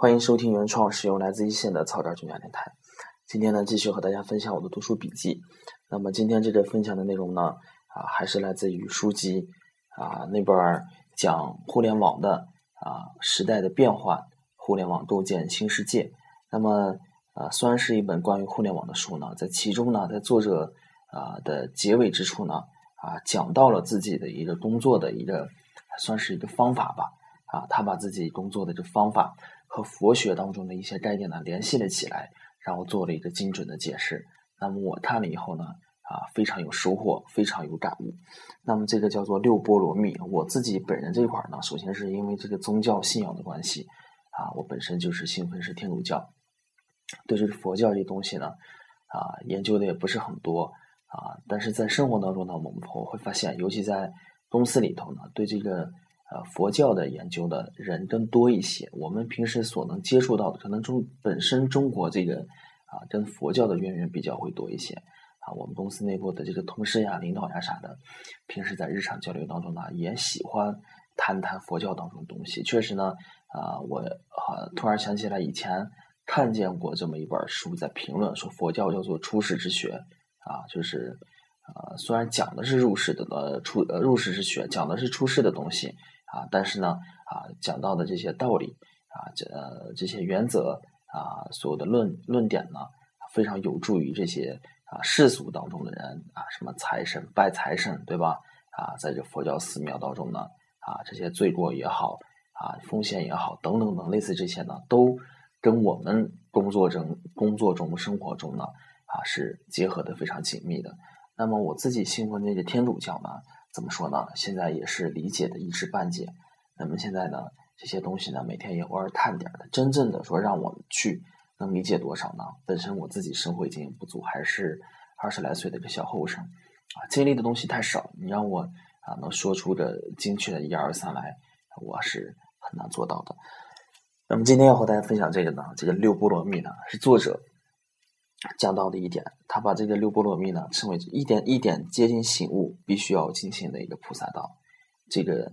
欢迎收听原创，使用来自一线的草根军家电台。今天呢，继续和大家分享我的读书笔记。那么今天这个分享的内容呢，啊，还是来自于书籍啊那本讲互联网的啊时代的变化，互联网构建新世界。那么啊，虽然是一本关于互联网的书呢，在其中呢，在作者啊的结尾之处呢，啊讲到了自己的一个工作的一个算是一个方法吧。啊，他把自己工作的这方法和佛学当中的一些概念呢联系了起来，然后做了一个精准的解释。那么我看了以后呢，啊，非常有收获，非常有感悟。那么这个叫做六波罗蜜。我自己本人这块呢，首先是因为这个宗教信仰的关系，啊，我本身就是信奉是天主教，对这个佛教这东西呢，啊，研究的也不是很多，啊，但是在生活当中呢，我们我会发现，尤其在公司里头呢，对这个。呃，佛教的研究的人更多一些。我们平时所能接触到的，可能中本身中国这个啊，跟佛教的渊源比较会多一些。啊，我们公司内部的这个同事呀、领导呀啥的，平时在日常交流当中呢，也喜欢谈谈佛教当中的东西。确实呢，啊，我啊突然想起来以前看见过这么一本书，在评论说佛教叫做出世之学啊，就是啊，虽然讲的是入世的呃出呃入世之学，讲的是出世的东西。啊，但是呢，啊，讲到的这些道理啊，这呃这些原则啊，所有的论论点呢，非常有助于这些啊世俗当中的人啊，什么财神拜财神，对吧？啊，在这佛教寺庙当中呢，啊，这些罪过也好，啊，奉献也好，等等等，类似这些呢，都跟我们工作中、工作中、生活中呢，啊，是结合的非常紧密的。那么我自己信奉那个天主教呢？怎么说呢？现在也是理解的一知半解。那么现在呢，这些东西呢，每天也偶尔探点的。真正的说让我们去能理解多少呢？本身我自己生活经验不足，还是二十来岁的一个小后生啊，经历的东西太少。你让我啊能说出个精确的一二三来，我是很难做到的。那么今天要和大家分享这个呢，这个六波罗蜜呢，是作者。讲到的一点，他把这个六波罗蜜呢称为一点一点接近醒悟必须要进行的一个菩萨道。这个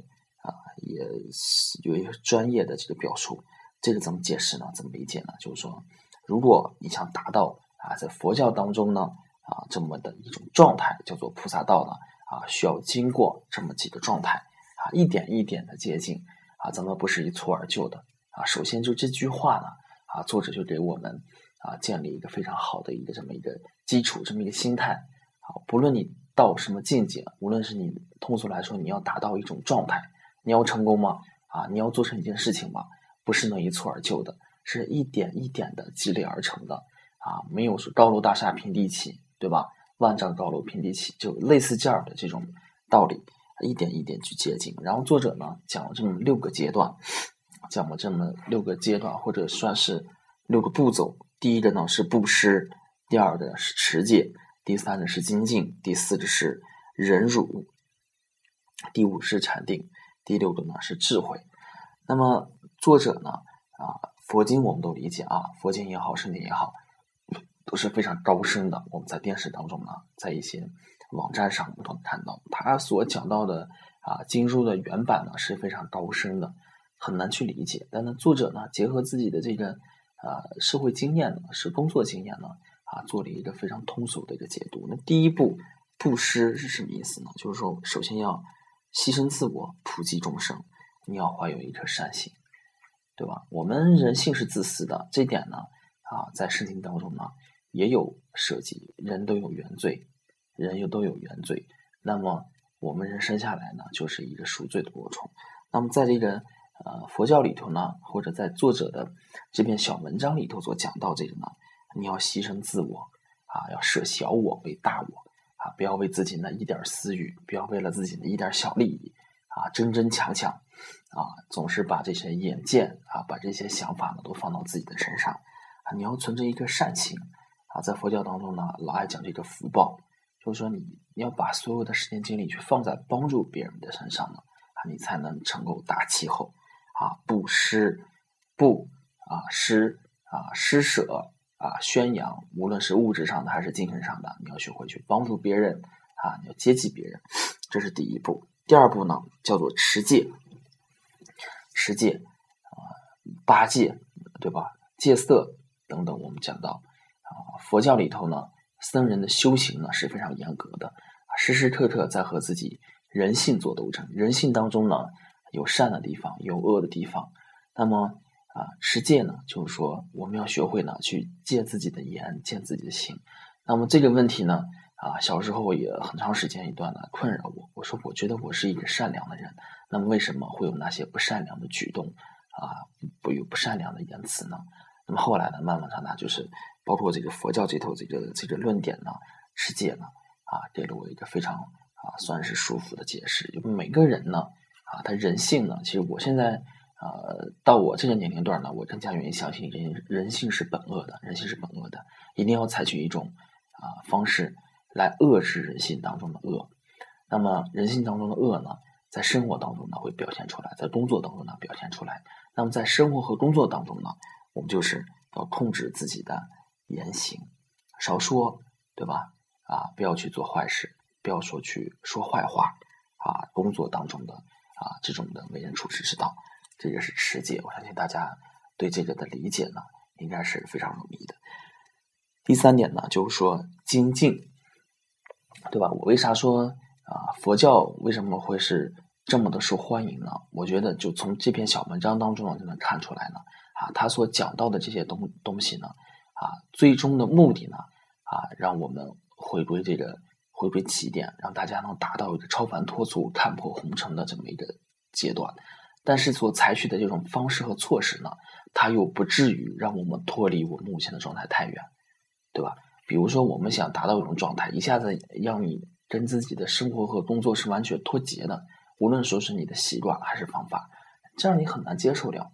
啊也是有一个专业的这个表述。这个怎么解释呢？怎么理解呢？就是说，如果你想达到啊在佛教当中呢啊这么的一种状态，叫做菩萨道呢啊，需要经过这么几个状态啊，一点一点的接近啊，咱们不是一蹴而就的啊。首先就这句话呢啊，作者就给我们。啊，建立一个非常好的一个这么一个基础，这么一个心态。啊，不论你到什么境界，无论是你通俗来说，你要达到一种状态，你要成功吗？啊，你要做成一件事情吗？不是能一蹴而就的，是一点一点的积累而成的。啊，没有说高楼大厦平地起，对吧？万丈高楼平地起，就类似这样的这种道理，一点一点去接近。然后作者呢讲了这么六个阶段，讲了这么六个阶段，或者算是六个步骤。第一个呢是布施，第二个是持戒，第三个是精进，第四个是忍辱，第五是禅定，第六个呢是智慧。那么作者呢啊，佛经我们都理解啊，佛经也好，圣经也好，都是非常高深的。我们在电视当中呢，在一些网站上，我们都能看到他所讲到的啊经书的原版呢是非常高深的，很难去理解。但呢，作者呢结合自己的这个。啊，社会经验呢，是工作经验呢，啊，做了一个非常通俗的一个解读。那第一步，布施是什么意思呢？就是说，首先要牺牲自我，普济众生，你要怀有一颗善心，对吧？我们人性是自私的，这点呢，啊，在圣经当中呢，也有涉及。人都有原罪，人又都有原罪。那么，我们人生下来呢，就是一个赎罪的过程。那么，在这个。呃，佛教里头呢，或者在作者的这篇小文章里头所讲到这个呢，你要牺牲自我啊，要舍小我为大我啊，不要为自己那一点私欲，不要为了自己的一点小利益啊，争争抢抢啊，总是把这些眼见啊，把这些想法呢都放到自己的身上啊，你要存着一颗善心啊，在佛教当中呢，老爱讲这个福报，就是说你你要把所有的时间精力去放在帮助别人的身上呢啊，你才能成就大气候。啊，布施，布啊，施啊，施舍啊，宣扬，无论是物质上的还是精神上的，你要学会去帮助别人啊，你要接济别人，这是第一步。第二步呢，叫做持戒。持戒啊，八戒对吧？戒色等等，我们讲到啊，佛教里头呢，僧人的修行呢是非常严格的，时时刻刻在和自己人性做斗争。人性当中呢，有善的地方，有恶的地方。那么啊，持戒呢，就是说我们要学会呢，去戒自己的言，戒自己的行。那么这个问题呢，啊，小时候也很长时间一段呢困扰我。我说，我觉得我是一个善良的人，那么为什么会有那些不善良的举动啊，不有不善良的言辞呢？那么后来呢，慢慢长大，就是包括这个佛教这头这个这个论点呢，持戒呢，啊，给了我一个非常啊算是舒服的解释。因为每个人呢，啊，他人性呢，其实我现在。呃，到我这个年龄段呢，我更加愿意相信人人性是本恶的，人性是本恶的，一定要采取一种啊方式来遏制人性当中的恶。那么人性当中的恶呢，在生活当中呢会表现出来，在工作当中呢表现出来。那么在生活和工作当中呢，我们就是要控制自己的言行，少说，对吧？啊，不要去做坏事，不要说去说坏话啊。工作当中的啊这种的为人处事之道。这个是持戒，我相信大家对这个的理解呢，应该是非常容易的。第三点呢，就是说精进，对吧？我为啥说啊，佛教为什么会是这么的受欢迎呢？我觉得就从这篇小文章当中就能看出来呢，啊，他所讲到的这些东东西呢，啊，最终的目的呢，啊，让我们回归这个回归起点，让大家能达到一个超凡脱俗、看破红尘的这么一个阶段。但是所采取的这种方式和措施呢，它又不至于让我们脱离我目前的状态太远，对吧？比如说，我们想达到一种状态，一下子让你跟自己的生活和工作是完全脱节的，无论说是你的习惯还是方法，这样你很难接受了。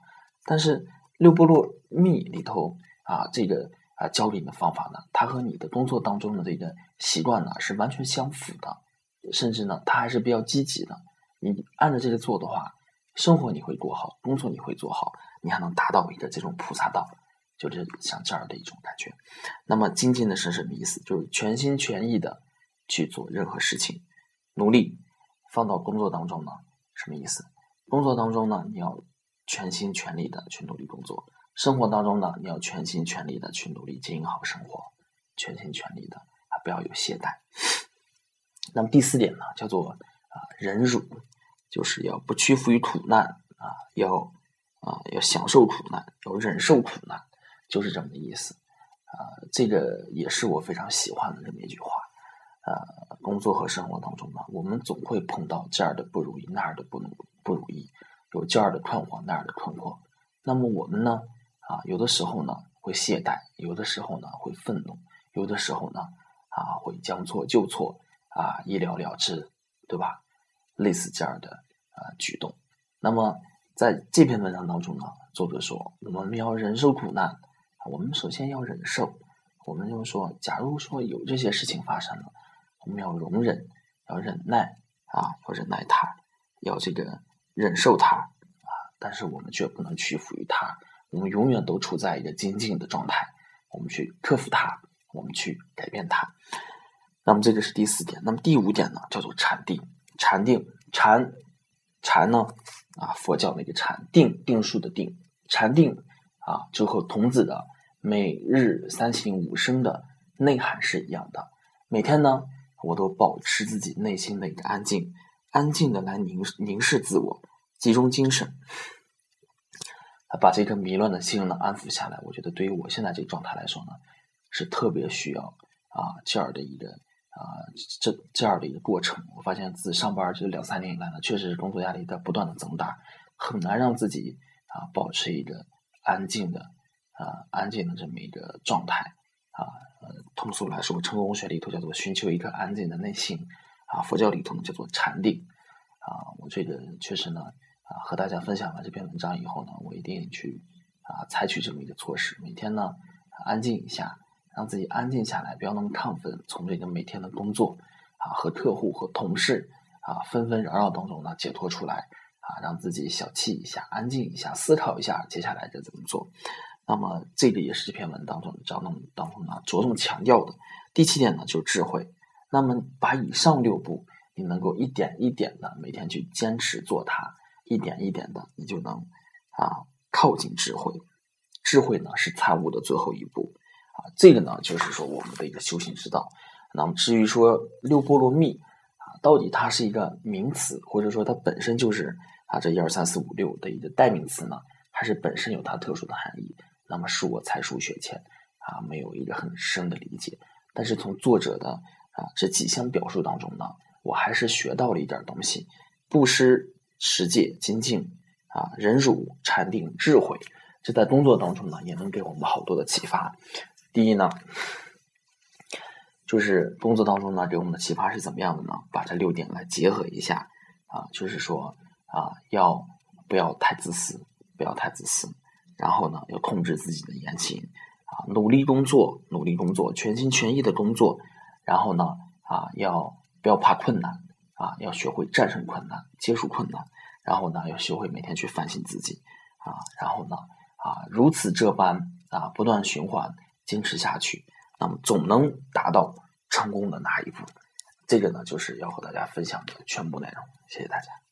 但是六波罗蜜里头啊，这个啊教给你的方法呢，它和你的工作当中的这个习惯呢是完全相符的，甚至呢，它还是比较积极的。你按照这个做的话。生活你会过好，工作你会做好，你还能达到一个这种菩萨道，就是像这样的一种感觉。那么精进的是什么意思？就是全心全意的去做任何事情，努力放到工作当中呢？什么意思？工作当中呢，你要全心全力的去努力工作；生活当中呢，你要全心全力的去努力经营好生活，全心全力的啊，不要有懈怠。那么第四点呢，叫做啊忍辱。就是要不屈服于苦难啊，要啊要享受苦难，要忍受苦难，就是这么的意思啊。这个也是我非常喜欢的这么一句话啊。工作和生活当中呢，我们总会碰到这儿的不如意，那儿的不如不如意，有这儿的困惑，那儿的困惑。那么我们呢啊，有的时候呢会懈怠，有的时候呢会愤怒，有的时候呢啊会将错就错啊，一了了之，对吧？类似这样的啊举动，那么在这篇文章当中呢，作者说我们要忍受苦难，我们首先要忍受，我们就说，假如说有这些事情发生了，我们要容忍，要忍耐啊，要忍耐它，要这个忍受它啊，但是我们却不能屈服于它，我们永远都处在一个精进的状态，我们去克服它，我们去改变它。那么这个是第四点，那么第五点呢，叫做禅定。禅定，禅，禅呢？啊，佛教那个禅定，定数的定，禅定啊，就和童子的每日三省吾身的内涵是一样的。每天呢，我都保持自己内心的一个安静，安静的来凝凝视自我，集中精神，把这颗迷乱的心呢安抚下来。我觉得对于我现在这个状态来说呢，是特别需要啊这样的一个。啊，这这样的一个过程，我发现自上班这两三年以来呢，确实是工作压力在不断的增大，很难让自己啊保持一个安静的啊安静的这么一个状态啊。通俗来说，成功学里头叫做寻求一颗安静的内心啊，佛教里头呢叫做禅定啊。我这个确实呢和大家分享了这篇文章以后呢，我一定去啊采取这么一个措施，每天呢安静一下。让自己安静下来，不要那么亢奋，从这个每天的工作啊和客户和同事啊纷纷扰扰当中呢解脱出来啊，让自己小憩一下，安静一下，思考一下接下来该怎么做。那么这个也是这篇文当中章中当中呢着重强调的。第七点呢就是智慧。那么把以上六步，你能够一点一点的每天去坚持做它，一点一点的，你就能啊靠近智慧。智慧呢是参悟的最后一步啊。这个呢就是说我们的一个修行之道。那么至于说六波罗蜜啊，到底它是一个名词，或者说它本身就是啊这一二三四五六的一个代名词呢，还是本身有它特殊的含义？那么恕我才疏学浅啊，没有一个很深的理解。但是从作者的啊这几项表述当中呢，我还是学到了一点东西：布施、持戒、精进啊、忍辱、禅定、智慧。这在工作当中呢，也能给我们好多的启发。第一呢，就是工作当中呢，给我们的启发是怎么样的呢？把这六点来结合一下啊，就是说啊，要不要太自私？不要太自私。然后呢，要控制自己的言行啊，努力工作，努力工作，全心全意的工作。然后呢，啊，要不要怕困难啊？要学会战胜困难，接受困难。然后呢，要学会每天去反省自己啊。然后呢，啊，如此这般啊，不断循环，坚持下去，那么总能达到成功的那一步。这个呢，就是要和大家分享的全部内容。谢谢大家。